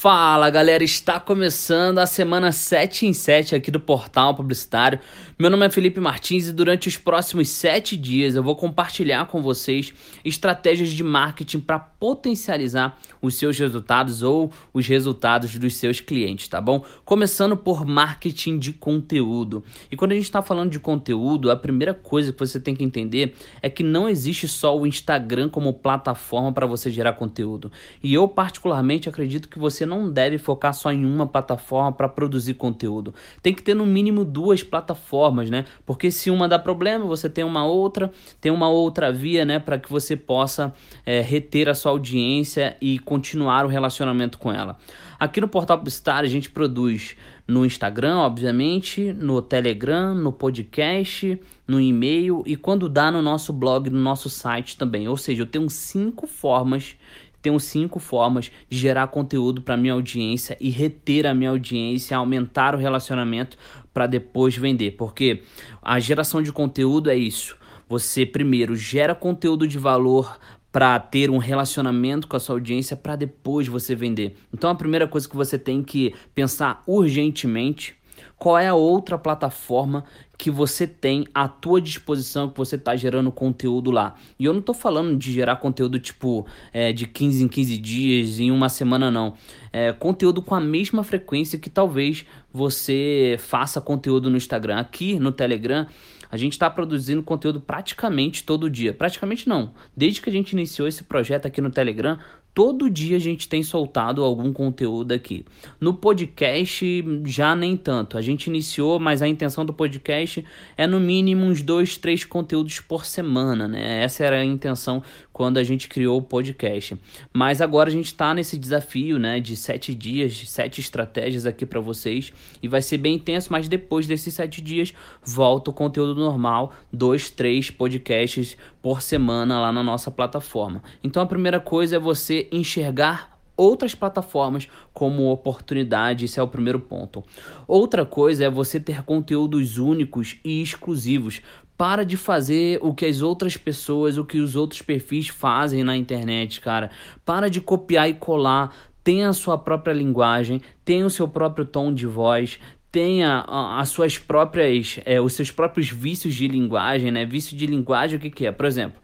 Fala galera, está começando a semana 7 em 7 aqui do Portal Publicitário. Meu nome é Felipe Martins e durante os próximos 7 dias eu vou compartilhar com vocês estratégias de marketing para potencializar os seus resultados ou os resultados dos seus clientes, tá bom? Começando por marketing de conteúdo. E quando a gente está falando de conteúdo, a primeira coisa que você tem que entender é que não existe só o Instagram como plataforma para você gerar conteúdo. E eu, particularmente, acredito que você não deve focar só em uma plataforma para produzir conteúdo. Tem que ter no mínimo duas plataformas, né? Porque se uma dá problema, você tem uma outra, tem uma outra via, né, para que você possa é, reter a sua audiência e continuar o relacionamento com ela. Aqui no Portal Publicitário a gente produz no Instagram, obviamente, no Telegram, no podcast, no e-mail e quando dá no nosso blog, no nosso site também. Ou seja, eu tenho cinco formas tenho cinco formas de gerar conteúdo para minha audiência e reter a minha audiência, aumentar o relacionamento para depois vender. Porque a geração de conteúdo é isso. Você primeiro gera conteúdo de valor para ter um relacionamento com a sua audiência para depois você vender. Então a primeira coisa que você tem que pensar urgentemente qual é a outra plataforma que você tem à tua disposição, que você está gerando conteúdo lá. E eu não estou falando de gerar conteúdo tipo é, de 15 em 15 dias, em uma semana, não. É, conteúdo com a mesma frequência que talvez você faça conteúdo no Instagram. Aqui no Telegram, a gente está produzindo conteúdo praticamente todo dia. Praticamente não. Desde que a gente iniciou esse projeto aqui no Telegram, Todo dia a gente tem soltado algum conteúdo aqui. No podcast, já nem tanto. A gente iniciou, mas a intenção do podcast é no mínimo uns dois, três conteúdos por semana, né? Essa era a intenção quando a gente criou o podcast. Mas agora a gente está nesse desafio, né, de sete dias, sete estratégias aqui para vocês e vai ser bem intenso. Mas depois desses sete dias volta o conteúdo normal, dois, três podcasts por semana lá na nossa plataforma. Então a primeira coisa é você enxergar outras plataformas como oportunidade, esse é o primeiro ponto. Outra coisa é você ter conteúdos únicos e exclusivos. Para de fazer o que as outras pessoas, o que os outros perfis fazem na internet, cara. Para de copiar e colar. Tenha a sua própria linguagem, tenha o seu próprio tom de voz, tenha as suas próprias, é, os seus próprios vícios de linguagem, né? Vício de linguagem, o que, que é? Por exemplo,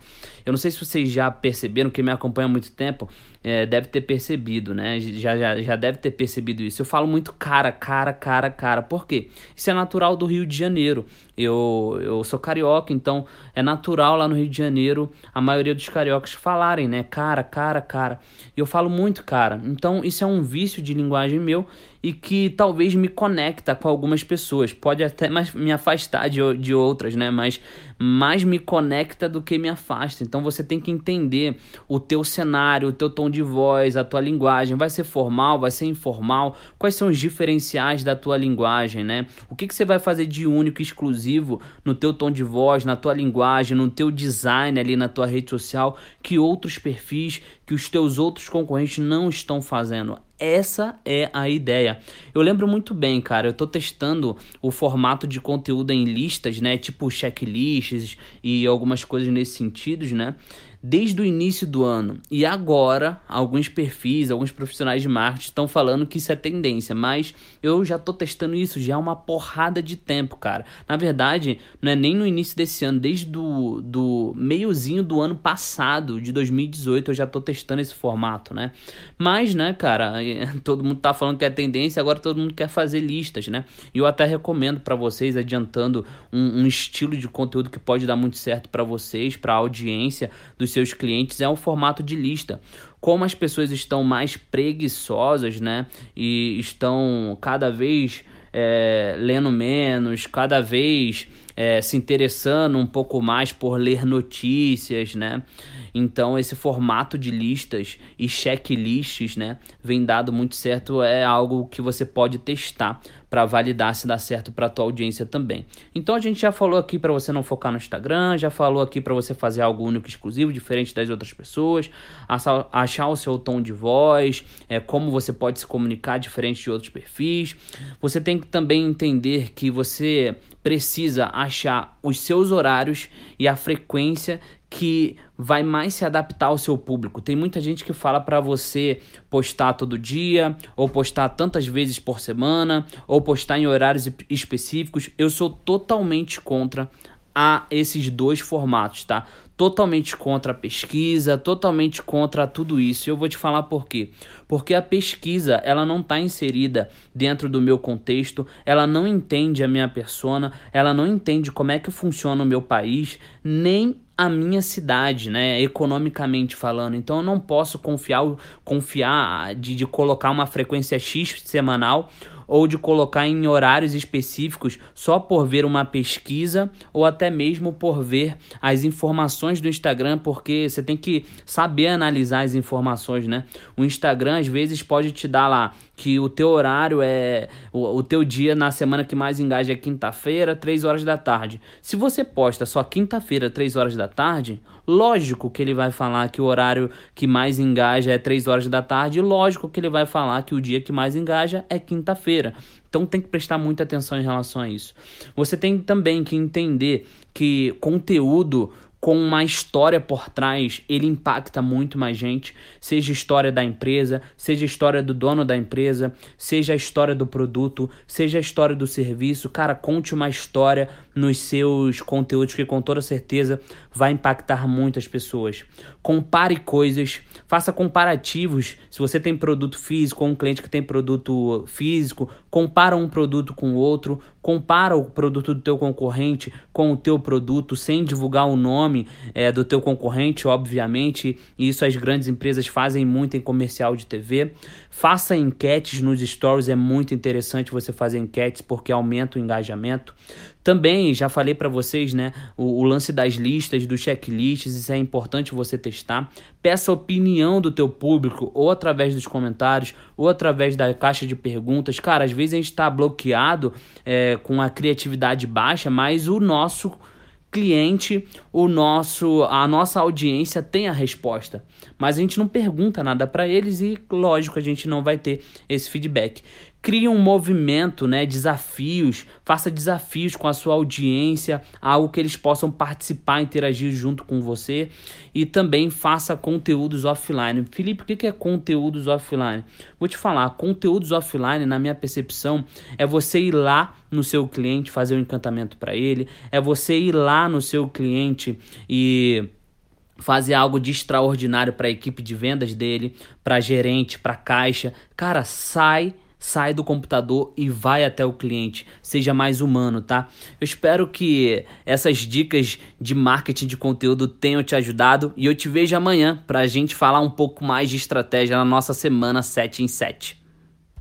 eu não sei se vocês já perceberam, quem me acompanha há muito tempo é, deve ter percebido, né? Já, já, já deve ter percebido isso. Eu falo muito cara, cara, cara, cara. Por quê? Isso é natural do Rio de Janeiro. Eu, eu sou carioca, então é natural lá no Rio de Janeiro a maioria dos cariocas falarem, né? Cara, cara, cara. E eu falo muito cara. Então isso é um vício de linguagem meu e que talvez me conecta com algumas pessoas. Pode até mais me afastar de, de outras, né? Mas mais me conecta do que me afasta. Então você tem que entender o teu cenário, o teu tom de voz, a tua linguagem. Vai ser formal, vai ser informal? Quais são os diferenciais da tua linguagem, né? O que, que você vai fazer de único, exclusivo no teu tom de voz, na tua linguagem, no teu design ali na tua rede social que outros perfis, que os teus outros concorrentes não estão fazendo. Essa é a ideia. Eu lembro muito bem, cara. Eu tô testando o formato de conteúdo em listas, né? Tipo checklists e algumas coisas nesse sentido, né? Desde o início do ano. E agora, alguns perfis, alguns profissionais de marketing estão falando que isso é tendência, mas eu já tô testando isso já há uma porrada de tempo, cara. Na verdade, não é nem no início desse ano, desde do, do meiozinho do ano passado, de 2018, eu já tô testando esse formato, né? Mas, né, cara, todo mundo tá falando que é tendência, agora todo mundo quer fazer listas, né? E eu até recomendo para vocês, adiantando um, um estilo de conteúdo que pode dar muito certo para vocês, para a audiência dos seus clientes é um formato de lista. Como as pessoas estão mais preguiçosas, né? E estão cada vez é, lendo menos, cada vez é, se interessando um pouco mais por ler notícias, né? Então esse formato de listas e checklists, né, vem dado muito certo, é algo que você pode testar para validar se dá certo para tua audiência também. Então a gente já falou aqui para você não focar no Instagram, já falou aqui para você fazer algo único, exclusivo, diferente das outras pessoas, achar o seu tom de voz, é como você pode se comunicar diferente de outros perfis. Você tem que também entender que você precisa achar os seus horários e a frequência que vai mais se adaptar ao seu público. Tem muita gente que fala para você postar todo dia, ou postar tantas vezes por semana, ou postar em horários específicos. Eu sou totalmente contra a esses dois formatos, tá? totalmente contra a pesquisa, totalmente contra tudo isso. Eu vou te falar por quê. Porque a pesquisa, ela não está inserida dentro do meu contexto, ela não entende a minha persona, ela não entende como é que funciona o meu país, nem a minha cidade, né, economicamente falando. Então eu não posso confiar, confiar de, de colocar uma frequência X semanal ou de colocar em horários específicos só por ver uma pesquisa ou até mesmo por ver as informações do Instagram, porque você tem que saber analisar as informações, né? O Instagram às vezes pode te dar lá que o teu horário é o, o teu dia na semana que mais engaja é quinta-feira, 3 horas da tarde. Se você posta só quinta-feira, 3 horas da tarde, lógico que ele vai falar que o horário que mais engaja é 3 horas da tarde, lógico que ele vai falar que o dia que mais engaja é quinta-feira. Então tem que prestar muita atenção em relação a isso. Você tem também que entender que conteúdo com uma história por trás, ele impacta muito mais gente, seja a história da empresa, seja a história do dono da empresa, seja a história do produto, seja a história do serviço. Cara, conte uma história nos seus conteúdos que com toda certeza vai impactar muitas pessoas. Compare coisas, faça comparativos. Se você tem produto físico ou um cliente que tem produto físico, compara um produto com o outro, compara o produto do teu concorrente com o teu produto sem divulgar o nome é, do teu concorrente, obviamente. Isso as grandes empresas fazem muito em comercial de TV. Faça enquetes nos stories, é muito interessante você fazer enquetes porque aumenta o engajamento. Também já falei para vocês, né, o, o, lance das listas, dos checklists, isso é importante você testar. Peça a opinião do teu público, ou através dos comentários, ou através da caixa de perguntas. Cara, às vezes a gente está bloqueado é, com a criatividade baixa, mas o nosso cliente, o nosso, a nossa audiência tem a resposta, mas a gente não pergunta nada para eles e lógico a gente não vai ter esse feedback. Crie um movimento, né, desafios, faça desafios com a sua audiência, algo que eles possam participar, interagir junto com você e também faça conteúdos offline. Felipe, o que é conteúdos offline? Vou te falar, conteúdos offline, na minha percepção, é você ir lá no seu cliente fazer um encantamento para ele, é você ir lá no seu cliente e fazer algo de extraordinário para a equipe de vendas dele, para gerente, para caixa. Cara, sai sai do computador e vai até o cliente, seja mais humano, tá? Eu espero que essas dicas de marketing de conteúdo tenham te ajudado e eu te vejo amanhã para a gente falar um pouco mais de estratégia na nossa semana 7 em 7.